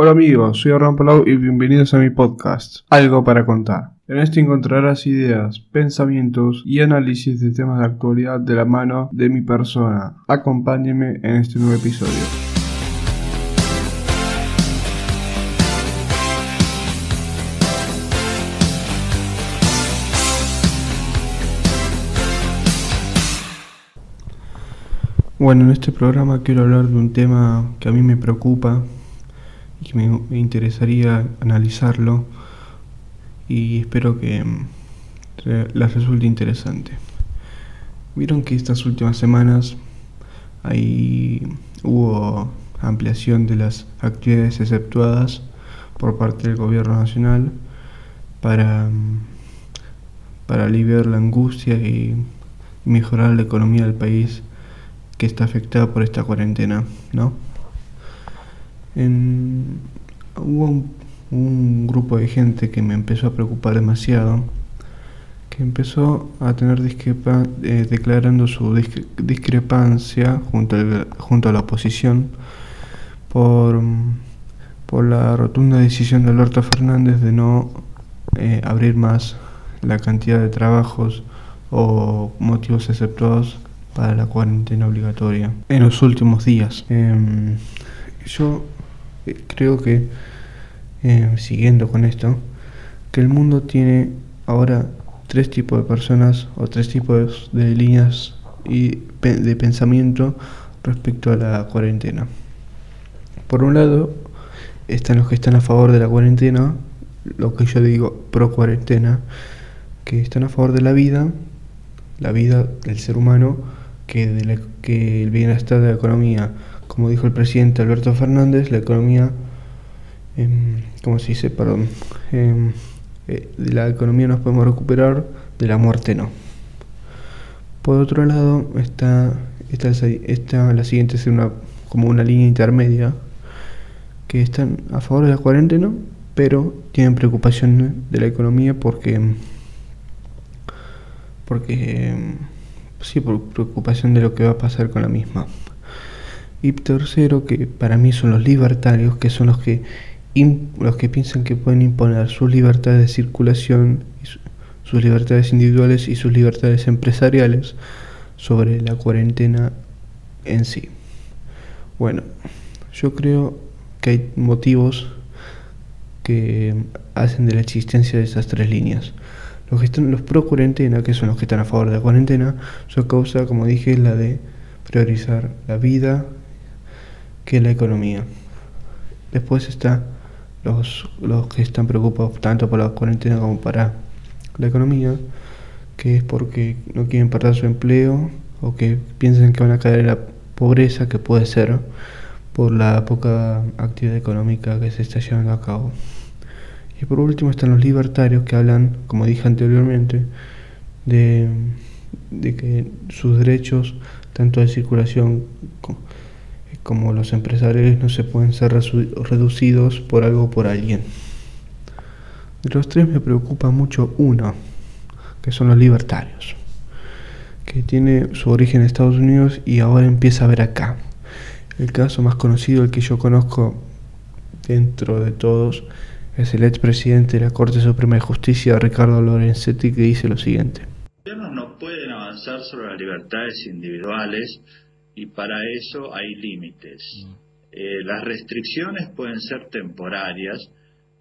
Hola amigos, soy Abraham Palau y bienvenidos a mi podcast, Algo para contar. En este encontrarás ideas, pensamientos y análisis de temas de actualidad de la mano de mi persona. Acompáñenme en este nuevo episodio. Bueno, en este programa quiero hablar de un tema que a mí me preocupa y que me, interesaría analizarlo y espero que mm, les resulte interesante. Vieron que estas últimas semanas ahí hubo ampliación de las actividades exceptuadas por parte del gobierno nacional para, mm, para aliviar la angustia y mejorar la economía del país que está afectada por esta cuarentena, ¿no? Hubo un, grupo de gente que me empezó a preocupar demasiado, que empezó a tener discrepa, eh, declarando su discrepancia junto, a la oposición por, la rotunda decisión de Alberto Fernández de no eh, abrir más la cantidad de trabajos o motivos exceptuados para la cuarentena obligatoria en los últimos días. Em, yo creo que, em, siguiendo con esto, que el mundo tiene ahora tres tipos de personas o tres tipos de líneas y de pensamiento respecto a la cuarentena. Por un lado, están los que están a favor de la cuarentena, lo que yo digo pro cuarentena, que están a favor de la vida, la vida del ser humano, que, que el bienestar de la economía, como dijo el presidente Alberto Fernández, la economía, eh, ¿cómo se dice? Perdón, em, eh, de la economía nos podemos recuperar, de la muerte no. Por otro lado, está, está, la siguiente es una, como una línea intermedia, que están a favor de la cuarentena, pero tienen preocupación de la economía porque porque em, sí, por preocupación de lo que va a pasar con la misma. Y tercero, que para mí son los libertarios, que son los que, los que piensan que pueden imponer sus libertades de circulación, sus libertades individuales y sus libertades empresariales sobre la cuarentena en sí. Bueno, yo creo que hay motivos que hacen de la existencia de esas tres líneas. Los que están los pro cuarentena, que son los que están a favor de la cuarentena, su causa, como dije, es la de priorizar la vida que la economía. Después está los, los que están preocupados tanto por la cuarentena como para la economía, que es porque no quieren perder su empleo o que piensan que van a caer en la pobreza que puede ser por la poca actividad económica que se está llevando a cabo. Y por último están los libertarios que hablan, como dije anteriormente, de, que sus derechos, tanto de circulación como los empresarios, no se pueden ser reducidos por algo o por alguien. De los tres me preocupa mucho uno, que son los libertarios, que tiene su origen en Estados Unidos y ahora empieza a ver acá. El caso más conocido, el que yo conozco dentro de todos, es el expresidente de la Corte Suprema de Justicia, Ricardo Lorenzetti, que dice lo siguiente. Los gobiernos no pueden avanzar sobre las libertades individuales y para eso hay límites. Mm. Eh, las restricciones pueden ser temporarias,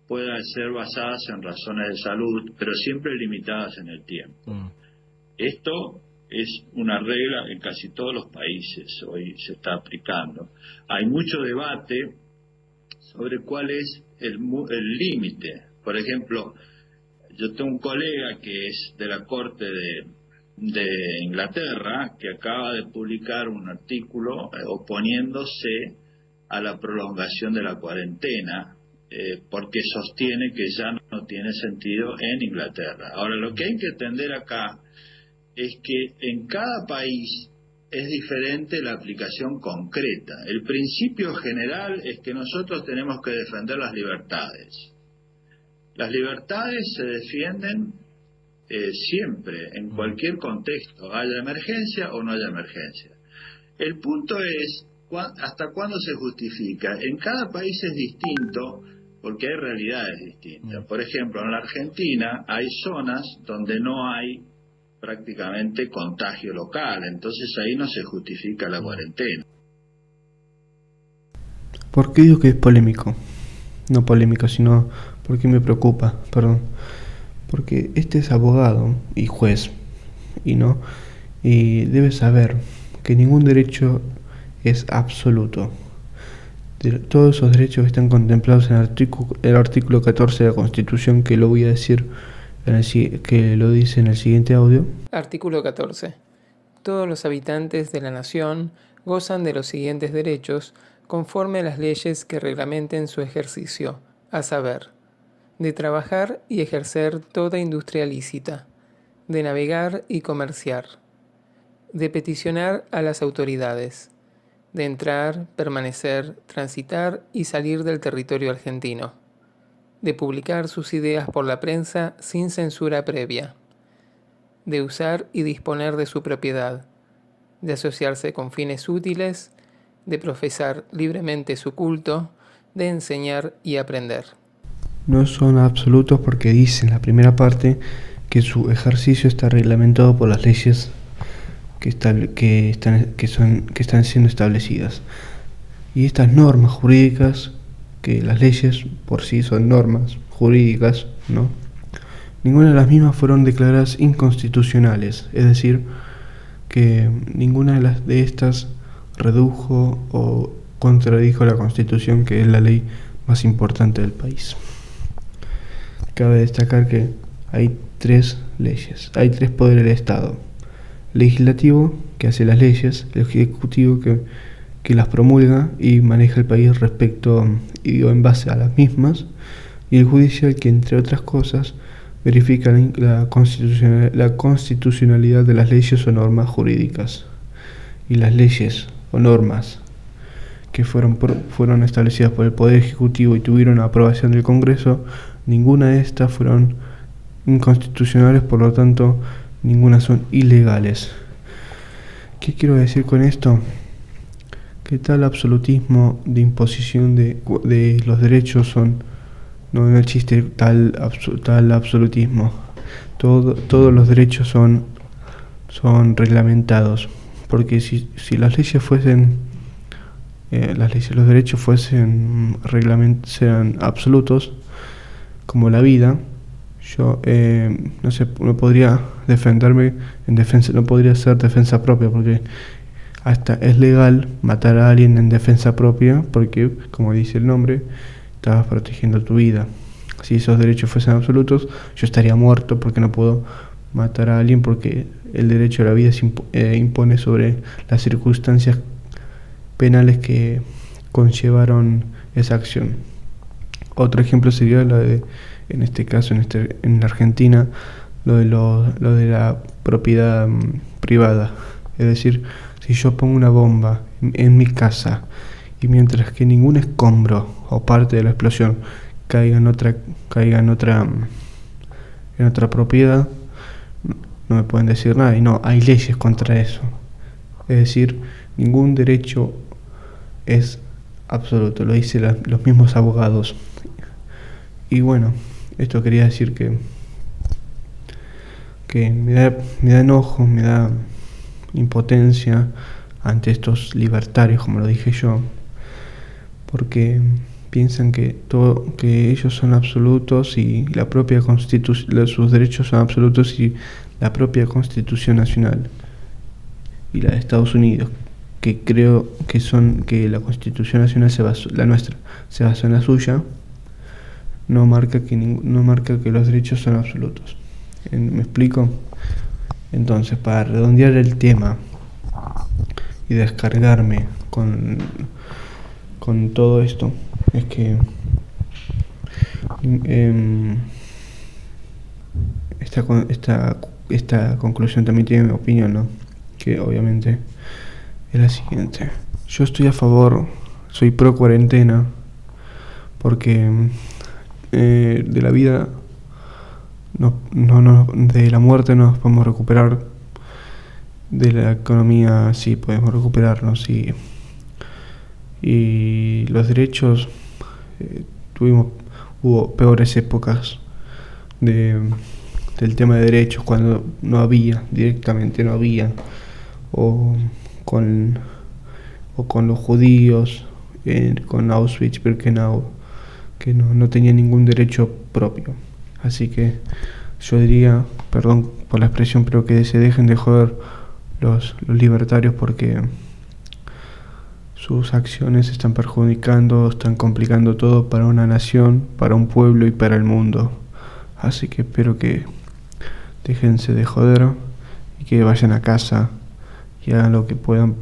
pueden ser basadas en razones de salud, pero siempre limitadas en el tiempo. Mm. Esto es una regla en casi todos los países, hoy se está aplicando. Hay mucho debate sobre cuál es el límite. Por ejemplo, yo tengo un colega que es de la Corte de, Inglaterra que acaba de publicar un artículo eh, oponiéndose a la prolongación de la cuarentena eh, porque sostiene que ya no tiene sentido en Inglaterra. Ahora, lo que hay que entender acá es que en cada país es diferente la aplicación concreta. El principio general es que nosotros tenemos que defender las libertades. Las libertades se defienden eh, siempre, en cualquier contexto, haya emergencia o no haya emergencia. El punto es ¿Hasta cuándo se justifica? En cada país es distinto porque hay realidades distintas. Por ejemplo, en la Argentina hay zonas donde no hay prácticamente contagio local, entonces ahí no se justifica la cuarentena. ¿Por qué digo que es polémico? No polémico, sino porque me preocupa, perdón. Porque este es abogado y juez, y no, y debe saber que ningún derecho es absoluto. Todos esos derechos están contemplados en el artículo, el artículo 14 de la Constitución, que lo voy a decir, en el, que lo dice en el siguiente audio. Artículo 14. Todos los habitantes de la nación gozan de los siguientes derechos conforme a las leyes que reglamenten su ejercicio, a saber, de trabajar y ejercer toda industria lícita, de navegar y comerciar, de peticionar a las autoridades, de entrar, permanecer, transitar y salir del territorio argentino, de publicar sus ideas por la prensa sin censura previa, de usar y disponer de su propiedad, de asociarse con fines útiles, de profesar libremente su culto, de enseñar y aprender. No son absolutos porque dice la primera parte que su ejercicio está reglamentado por las leyes que, que, están, que, que están siendo establecidas. Y estas normas jurídicas, que las leyes por sí son normas jurídicas, ¿no? Ninguna de las mismas fueron declaradas inconstitucionales, es decir, que ninguna de, las, de estas redujo o contradijo la Constitución, que es la ley más importante del país. Cabe destacar que hay tres leyes, hay tres poderes del Estado legislativo que hace las leyes, el ejecutivo que, las promulga y maneja el país respecto y en base a las mismas, y el judicial que entre otras cosas verifica la, la constitucionalidad de las leyes o normas jurídicas. Y las leyes o normas que fueron, fueron establecidas por el Poder Ejecutivo y tuvieron aprobación del Congreso, ninguna de estas fueron inconstitucionales, por lo tanto ninguna son ilegales. ¿Qué quiero decir con esto? Que tal absolutismo de imposición de, de los derechos son, no, existe tal, tal absolutismo. Todo, todos los derechos son, son reglamentados. Porque si, si las leyes fuesen, eh, las leyes, los derechos fuesen reglament, sean absolutos, como la vida, yo eh, no sé, no podría defenderme en defensa, no podría ser defensa propia porque hasta es legal matar a alguien en defensa propia porque, como dice el nombre, estabas protegiendo tu vida. Si esos derechos fuesen absolutos, yo estaría muerto porque no puedo matar a alguien porque el derecho a la vida se eh, impone sobre las circunstancias penales que conllevaron esa acción. Otro ejemplo sería la de en este caso en, este, en Argentina, lo de, lo, lo de la propiedad mm, privada. Es decir, si yo pongo una bomba en, mi casa y mientras que ningún escombro o parte de la explosión caiga en otra, caiga en otra, mm, en otra propiedad, no me pueden decir nada. Y no, hay leyes contra eso. Es decir, ningún derecho es absoluto, lo dicen los mismos abogados. Y bueno, esto quería decir que, que me, da, me da enojo, me da impotencia ante estos libertarios, como lo dije yo, porque piensan que todo que ellos son absolutos y la propia constitución sus derechos son absolutos y la propia constitución nacional y la de Estados Unidos que creo que son que la constitución nacional se basó, la nuestra se basa en la suya no marca que, no marca que los derechos son absolutos. ¿Me explico? Entonces, para redondear el tema y descargarme con, con todo esto, es que eh, esta, esta, esta conclusión también tiene mi opinión, ¿no? Que obviamente es la siguiente. Yo estoy a favor, soy pro cuarentena, porque eh, de la vida, no, no, de la muerte nos podemos recuperar, de la economía sí podemos recuperarnos y y los derechos eh, tuvimos hubo peores épocas de, del tema de derechos cuando no había directamente no había o con o con los judíos eh, con Auschwitz Birkenau que no, no tenía ningún derecho propio así que yo diría perdón por la expresión pero que se dejen de joder los, los libertarios porque sus acciones están perjudicando, están complicando todo para una nación, para un pueblo y para el mundo. Así que espero que déjense de joder y que vayan a casa y hagan lo que puedan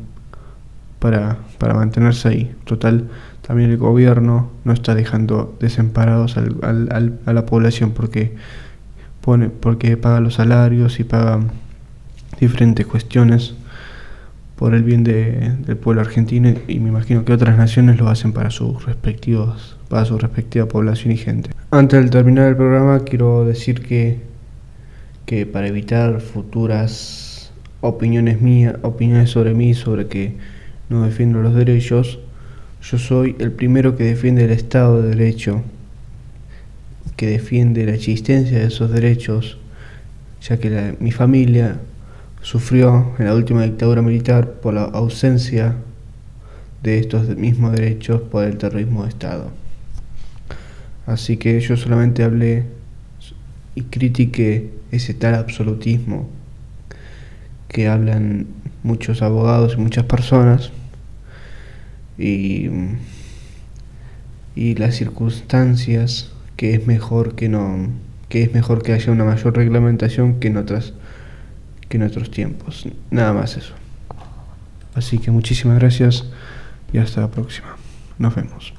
para, para mantenerse ahí. Total, también el gobierno no está dejando desamparados a la población porque, pone, porque paga los salarios y paga diferentes cuestiones por el bien de, del pueblo argentino y me imagino que otras naciones lo hacen para sus respectivos para su respectiva población y gente. Antes de terminar el programa quiero decir que que para evitar futuras opiniones mías, opiniones sobre mí sobre que no defiendo los derechos, yo soy el primero que defiende el Estado de Derecho, que defiende la existencia de esos derechos, ya que mi familia sufrió en la última dictadura militar por la ausencia de estos mismos derechos por el terrorismo de Estado. Así que yo solamente hablé y critiqué ese tal absolutismo que hablan muchos abogados y muchas personas y, y las circunstancias que es mejor que no que es mejor que haya una mayor reglamentación que en otras que en otros tiempos. Nada más eso. Así que muchísimas gracias y hasta la próxima. Nos vemos.